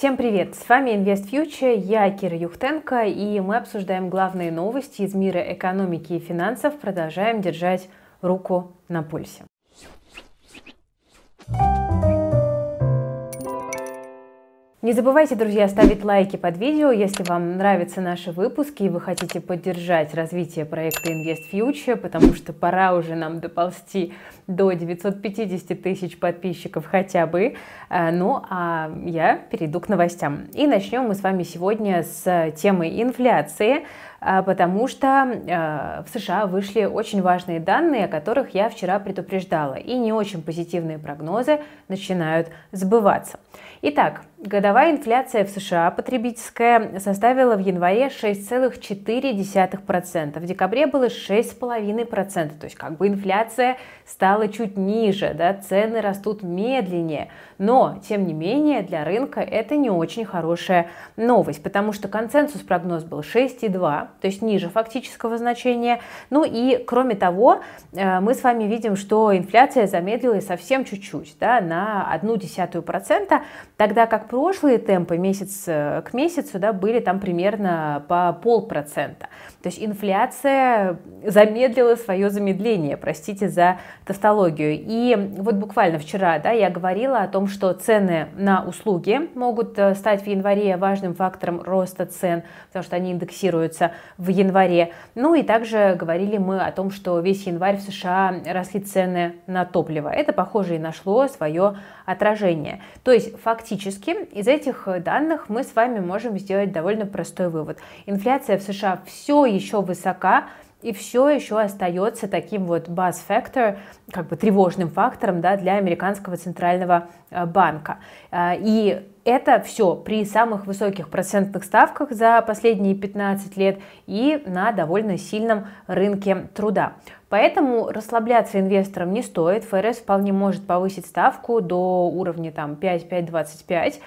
Всем привет! С вами Invest Future, я Кира Юхтенко, и мы обсуждаем главные новости из мира экономики и финансов, продолжаем держать руку на пульсе. Не забывайте, друзья, ставить лайки под видео, если вам нравятся наши выпуски и вы хотите поддержать развитие проекта Invest Future, потому что пора уже нам доползти до 950 тысяч подписчиков хотя бы. Э, ну, а я перейду к новостям. И начнем мы с вами сегодня с темы инфляции. А, потому что а, в США вышли очень важные данные, о которых я вчера предупреждала, и не очень позитивные прогнозы начинают сбываться. Итак, годовая инфляция в США потребительская составила в январе 6,4%, в декабре было 6,5%, то есть как бы инфляция стала чуть ниже, да, цены растут медленнее, но тем не менее для рынка это не очень хорошая новость, потому что консенсус прогноз был 6,2, то есть ниже фактического значения. Ну и кроме того, э, мы с вами видим, что инфляция замедлилась совсем чуть-чуть, да, на одну десятую процента, тогда как прошлые темпы месяц э, к месяцу да, были там примерно по полпроцента. То есть инфляция замедлила свое замедление, простите за тавтологию. И вот буквально вчера да, я говорила о том, что цены на услуги могут э, стать в январе важным фактором роста цен, потому что они индексируются в январе. Ну и также говорили мы о том, что весь январь в США росли цены на топливо. Это, похоже, и нашло свое отражение. То есть фактически из этих данных мы с вами можем сделать довольно простой вывод. Инфляция в США все еще высока, и все еще остается таким вот buzz factor, как бы тревожным фактором да, для американского центрального э, банка. Э, и это все при самых высоких процентных ставках за последние 15 лет и на довольно сильном рынке труда. Поэтому расслабляться инвесторам не стоит. ФРС вполне может повысить ставку до уровня там 5-5-25 Э,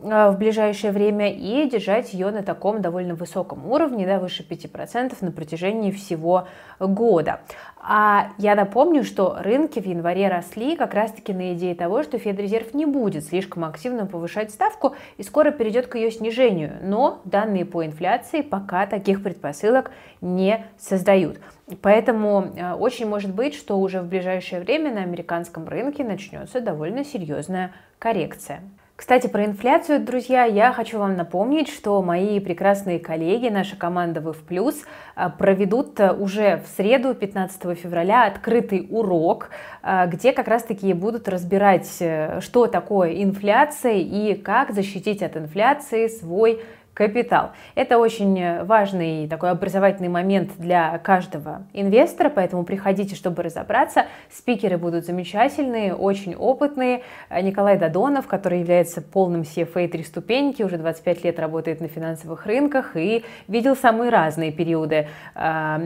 в ближайшее время и держать ее на таком довольно высоком уровне, да, выше 5% на протяжении всего года. А я напомню, что рынки в январе росли как раз-таки на идее того, что Федрезерв не будет слишком активно повышать ставку и скоро перейдет к ее снижению. Но данные по инфляции пока таких предпосылок не создают. Поэтому э, очень может быть, что уже в ближайшее время на американском рынке начнется довольно серьезная коррекция. Кстати, про инфляцию, друзья, я хочу вам напомнить, что мои прекрасные коллеги, наша команда ВФ+, э, проведут э, уже в среду, 15 февраля, открытый урок, э, где как раз-таки будут разбирать, что такое инфляция и как защитить от инфляции свой капитал. Это очень важный такой образовательный момент для каждого инвестора, поэтому приходите, чтобы разобраться. Спикеры будут замечательные, очень опытные. Николай Дадонов, который является полным CFA три ступеньки, уже 25 лет работает на финансовых рынках и видел самые разные периоды э,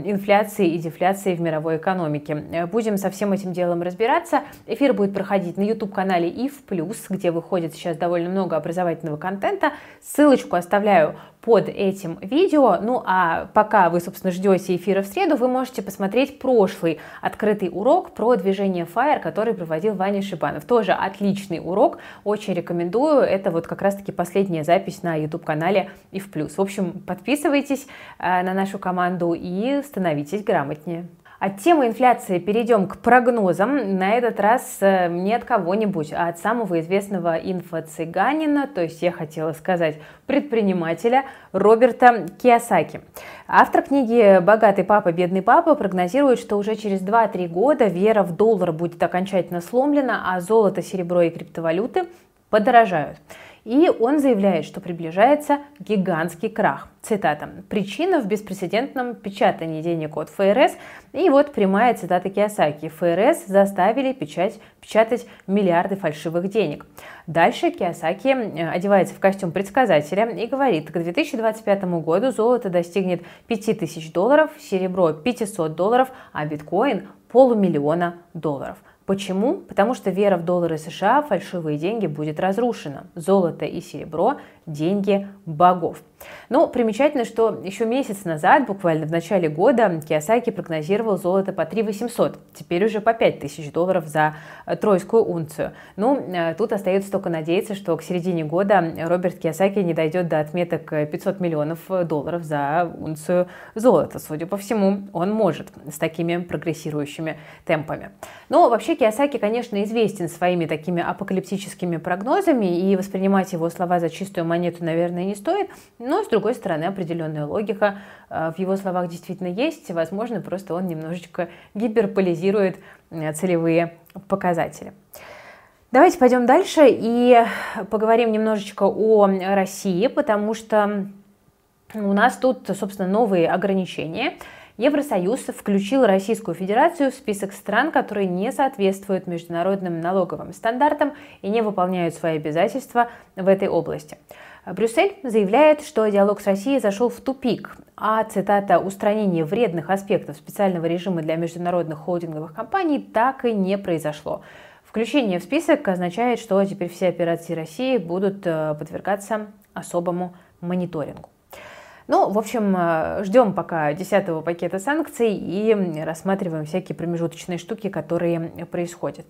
инфляции и дефляции в мировой экономике. Будем со всем этим делом разбираться. Эфир будет проходить на YouTube-канале IF+, где выходит сейчас довольно много образовательного контента. Ссылочку оставляю оставляю под этим видео. Ну а пока вы, собственно, ждете эфира в среду, вы можете посмотреть прошлый открытый урок про движение Fire, который проводил Ваня Шибанов. Тоже отличный урок, очень рекомендую. Это вот как раз-таки последняя запись на YouTube-канале и в плюс. В общем, подписывайтесь э, на нашу команду и становитесь грамотнее. От темы инфляции перейдем к прогнозам. На этот раз э, не от кого-нибудь, а от самого известного инфо-цыганина, то есть я хотела сказать предпринимателя Роберта Киосаки. Автор книги «Богатый папа, бедный папа» прогнозирует, что уже через 2-3 года вера в доллар будет окончательно сломлена, а золото, серебро и криптовалюты подорожают. И он заявляет, что приближается гигантский крах. Цитата. «Причина в беспрецедентном печатании денег от ФРС». И вот прямая цитата Киосаки. ФРС заставили печать, печатать миллиарды фальшивых денег. Дальше Киосаки э, одевается в костюм предсказателя и говорит, к 2025 году золото достигнет 5000 долларов, серебро 500 долларов, а биткоин полумиллиона долларов. Почему? Потому что вера в доллары США, фальшивые деньги будет разрушена. Золото и серебро деньги богов. Но примечательно, что еще месяц назад, буквально в начале года, Киосаки прогнозировал золото по 3 800, теперь уже по 5 тысяч долларов за э, тройскую унцию. Ну, э, тут остается только надеяться, что к середине года Роберт Киосаки не дойдет до отметок 500 миллионов долларов за унцию золота. Судя по всему, он может с такими прогрессирующими темпами. Но вообще Киосаки, конечно, известен своими такими апокалиптическими прогнозами, и воспринимать его слова за чистую монету, наверное, не стоит. Но, с другой стороны, определенная логика э, в его словах действительно есть. Возможно, просто он немножечко гиперполизирует э, целевые показатели. Давайте пойдем дальше и поговорим немножечко о России, потому что у нас тут, собственно, новые ограничения. Евросоюз включил Российскую Федерацию в список стран, которые не соответствуют международным налоговым стандартам и не выполняют свои обязательства в этой области. Брюссель заявляет, что диалог с Россией зашел в тупик, а цитата «устранение вредных аспектов специального режима для международных холдинговых компаний так и не произошло». Включение в список означает, что теперь все операции России будут э, подвергаться особому мониторингу. Ну, в общем, э, ждем пока десятого пакета санкций и рассматриваем всякие промежуточные штуки, которые происходят.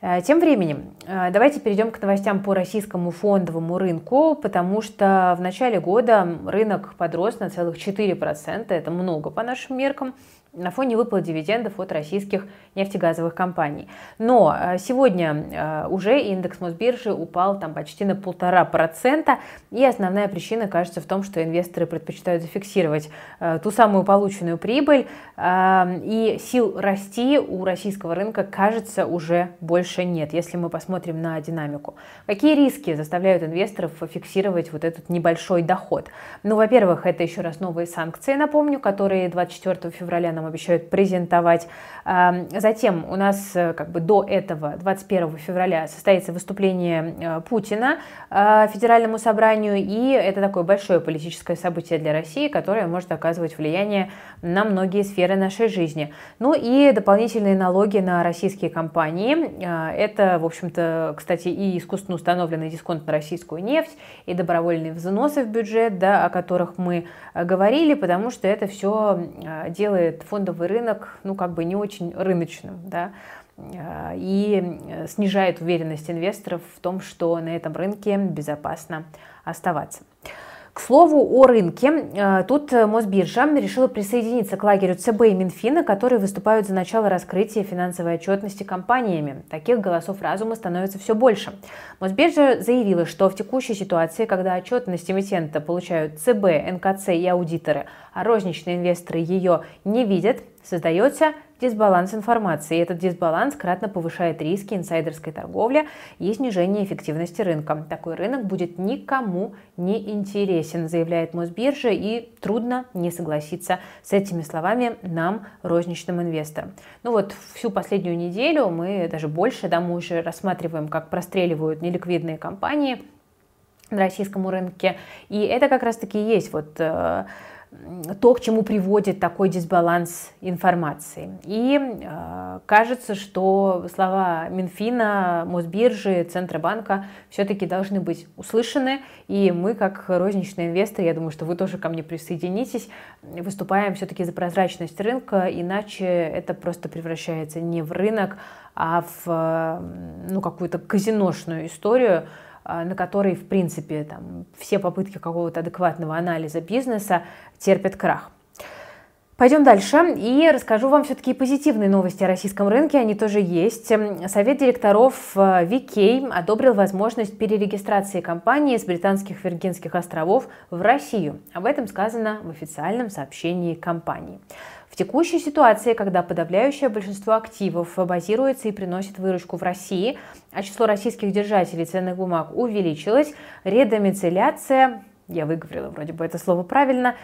Э, тем временем, э, давайте перейдем к новостям по российскому фондовому рынку, потому что в начале года рынок подрос на целых 4%, это много по нашим меркам, на фоне выплат дивидендов от российских нефтегазовых компаний. Но э, сегодня э, уже индекс Мосбиржи упал там почти на полтора процента, и основная причина кажется в том, что инвесторы предпочитают зафиксировать э, ту самую полученную прибыль, и сил расти у российского рынка, кажется, уже больше нет, если мы посмотрим на динамику. Какие риски заставляют инвесторов фиксировать вот этот небольшой доход? Ну, во-первых, это еще раз новые санкции, напомню, которые 24 февраля нам обещают презентовать. Затем у нас э, как бы до этого, 21 февраля, состоится выступление э, Путина э, Федеральному собранию, и это такое большое политическое событие для России, которое может оказывать влияние на многие сферы нашей жизни. Ну и дополнительные налоги на российские компании. Это, в общем-то, кстати, и искусственно установленный дисконт на российскую нефть, и добровольные взносы в бюджет, да, о которых мы говорили, потому что это все делает фондовый рынок, ну, как бы не очень рыночным, да, э, и снижает уверенность инвесторов в том, что на этом рынке безопасно оставаться. К слову о рынке, э, тут Мосбиржа решила присоединиться к лагерю ЦБ и Минфина, которые выступают за начало раскрытия финансовой отчетности компаниями. Таких голосов разума становится все больше. Мосбиржа заявила, что в текущей ситуации, когда отчетность эмитента получают ЦБ, НКЦ и аудиторы, а розничные инвесторы ее не видят, создается дисбаланс информации. И этот дисбаланс кратно повышает риски инсайдерской торговли и снижение эффективности рынка. Такой рынок будет никому не интересен, заявляет Мосбиржа, и трудно не согласиться с этими словами нам, розничным инвесторам. Ну вот всю последнюю неделю мы даже больше, да, мы уже рассматриваем, как простреливают неликвидные компании на российском рынке. И это как раз-таки есть вот э, то, к чему приводит такой дисбаланс информации. И э, кажется, что слова Минфина, Мосбиржи, Центробанка все-таки должны быть услышаны. И мы, как розничные инвесторы, я думаю, что вы тоже ко мне присоединитесь, выступаем все-таки за прозрачность рынка, иначе это просто превращается не в рынок, а в ну, какую-то казиношную историю, на которой, в принципе, там, все попытки какого-то адекватного анализа бизнеса терпят крах. Пойдем дальше и расскажу вам все-таки позитивные новости о российском рынке, они тоже есть. Совет директоров VK а, одобрил возможность перерегистрации компании с британских Виргинских островов в Россию. Об этом сказано в официальном сообщении компании. В текущей ситуации, когда подавляющее большинство активов базируется и приносит выручку в России, а число российских держателей ценных бумаг увеличилось, редомицеляция я выговорила вроде бы это слово правильно,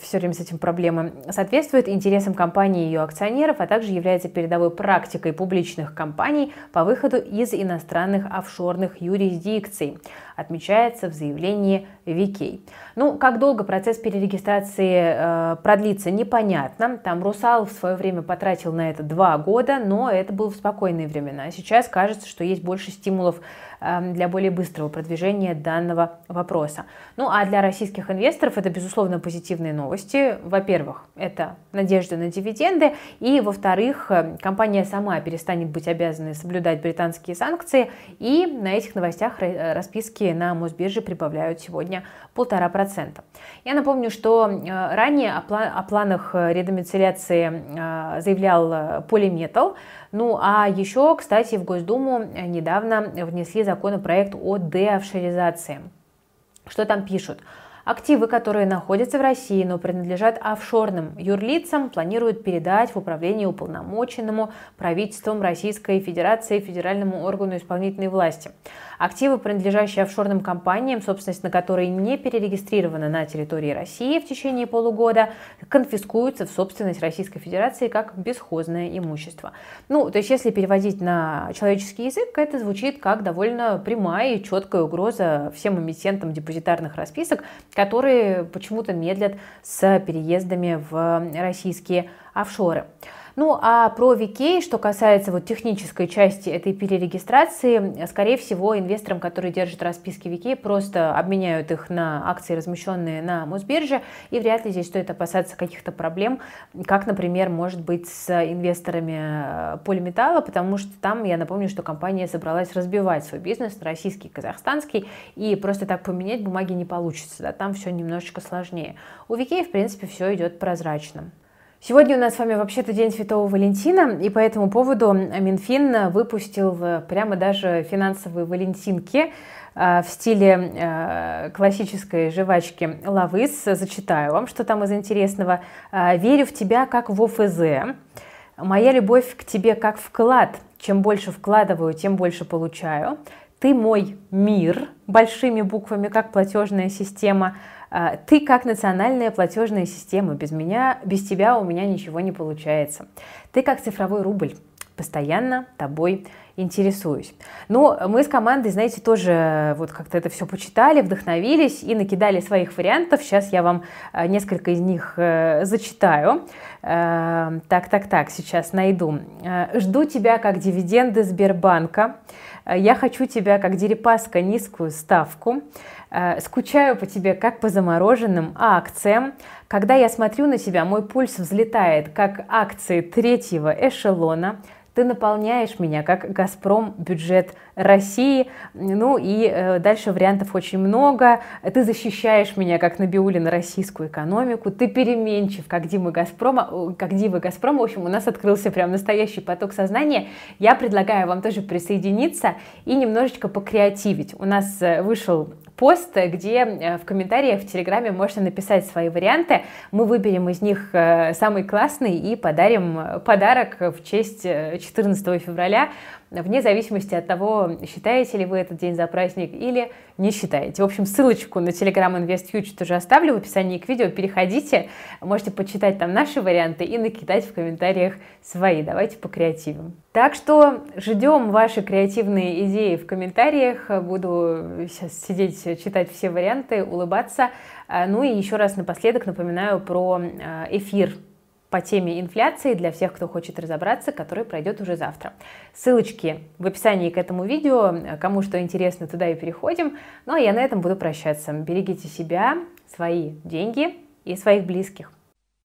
все время с этим проблемы, соответствует интересам компании и ее акционеров, а также является передовой практикой публичных компаний по выходу из иностранных офшорных юрисдикций, отмечается в заявлении VK. Ну, как долго процесс перерегистрации э, продлится, непонятно. Там Русал в свое время потратил на это два года, но это было в спокойные времена. Сейчас кажется, что есть больше стимулов для более быстрого продвижения данного вопроса. Ну, а для российских инвесторов это, безусловно, позитивные новости. Во-первых, это надежда на дивиденды, и, во-вторых, э, компания сама перестанет быть обязанной соблюдать британские санкции, и на этих новостях расписки на Мосбирже прибавляют сегодня полтора процента. Я напомню, что э, ранее о планах э, редомицеляции э, заявлял Полиметал, ну а еще, кстати, в Госдуму недавно внесли законопроект о деофшоризации. Что там пишут? Активы, которые находятся в России, но принадлежат офшорным юрлицам, планируют передать в управление уполномоченному правительством Российской Федерации Федеральному органу исполнительной власти. Активы, принадлежащие офшорным компаниям, собственность на которые не перерегистрирована на территории России в течение полугода, конфискуются в собственность Российской Федерации как бесхозное имущество. Ну, то есть, если переводить на человеческий язык, это звучит как довольно прямая и четкая угроза всем эмитентам депозитарных расписок, которые почему-то медлят с переездами в российские офшоры. Ну а про VK, что касается вот технической части этой перерегистрации, скорее всего, инвесторам, которые держат расписки VK, просто обменяют их на акции, размещенные на Мосбирже, и вряд ли здесь стоит опасаться каких-то проблем, как, например, может быть с инвесторами э, полиметалла, потому что там, я напомню, что компания собралась разбивать свой бизнес на российский, казахстанский, и просто так поменять бумаги не получится, да, там все немножечко сложнее. У VK, в принципе, все идет прозрачно. Сегодня у нас с вами вообще-то День Святого Валентина, и по этому поводу Минфин выпустил прямо даже финансовые валентинки э, в стиле э, классической жвачки Лавыс. Зачитаю вам, что там из интересного. «Э, «Верю в тебя, как в ОФЗ. Моя любовь к тебе, как вклад. Чем больше вкладываю, тем больше получаю. Ты мой мир» большими буквами, как платежная система – а, ты как национальная платежная система, без меня, без тебя у меня ничего не получается. Ты как цифровой рубль, постоянно тобой интересуюсь. Ну, мы с командой, знаете, тоже вот как-то это все почитали, вдохновились и накидали своих вариантов. Сейчас я вам э, несколько из них э, зачитаю. Э, так, так, так, сейчас найду. Жду тебя как дивиденды Сбербанка. Я хочу тебя как Дерипаска низкую ставку. Э, скучаю по тебе, как по замороженным акциям. Когда я смотрю на тебя, мой пульс взлетает, как акции третьего эшелона. Ты наполняешь меня, как «Газпром» бюджет России. Ну и э, дальше вариантов очень много. Ты защищаешь меня, как Набиулина, российскую экономику. Ты переменчив, как Дима Газпрома, как Дива Газпрома. В общем, у нас открылся прям настоящий поток сознания. Я предлагаю вам тоже присоединиться и немножечко покреативить. У нас э, вышел пост, где э, в комментариях в Телеграме можно написать свои варианты. Мы выберем из них э, самый классный и подарим подарок в честь 14 э, февраля вне зависимости от того, считаете ли вы этот день за праздник или не считаете. В общем, ссылочку на Telegram Invest Future тоже оставлю в описании к видео. Переходите, можете почитать там наши варианты и накидать в комментариях свои. Давайте покреативим. Так что ждем ваши креативные идеи в комментариях. Буду сейчас сидеть, читать все варианты, улыбаться. Ну и еще раз напоследок напоминаю про э, эфир по теме инфляции для всех, кто хочет разобраться, который пройдет уже завтра. Ссылочки в описании к этому видео. Кому что интересно, туда и переходим. Ну а я на этом буду прощаться. Берегите себя, свои деньги и своих близких.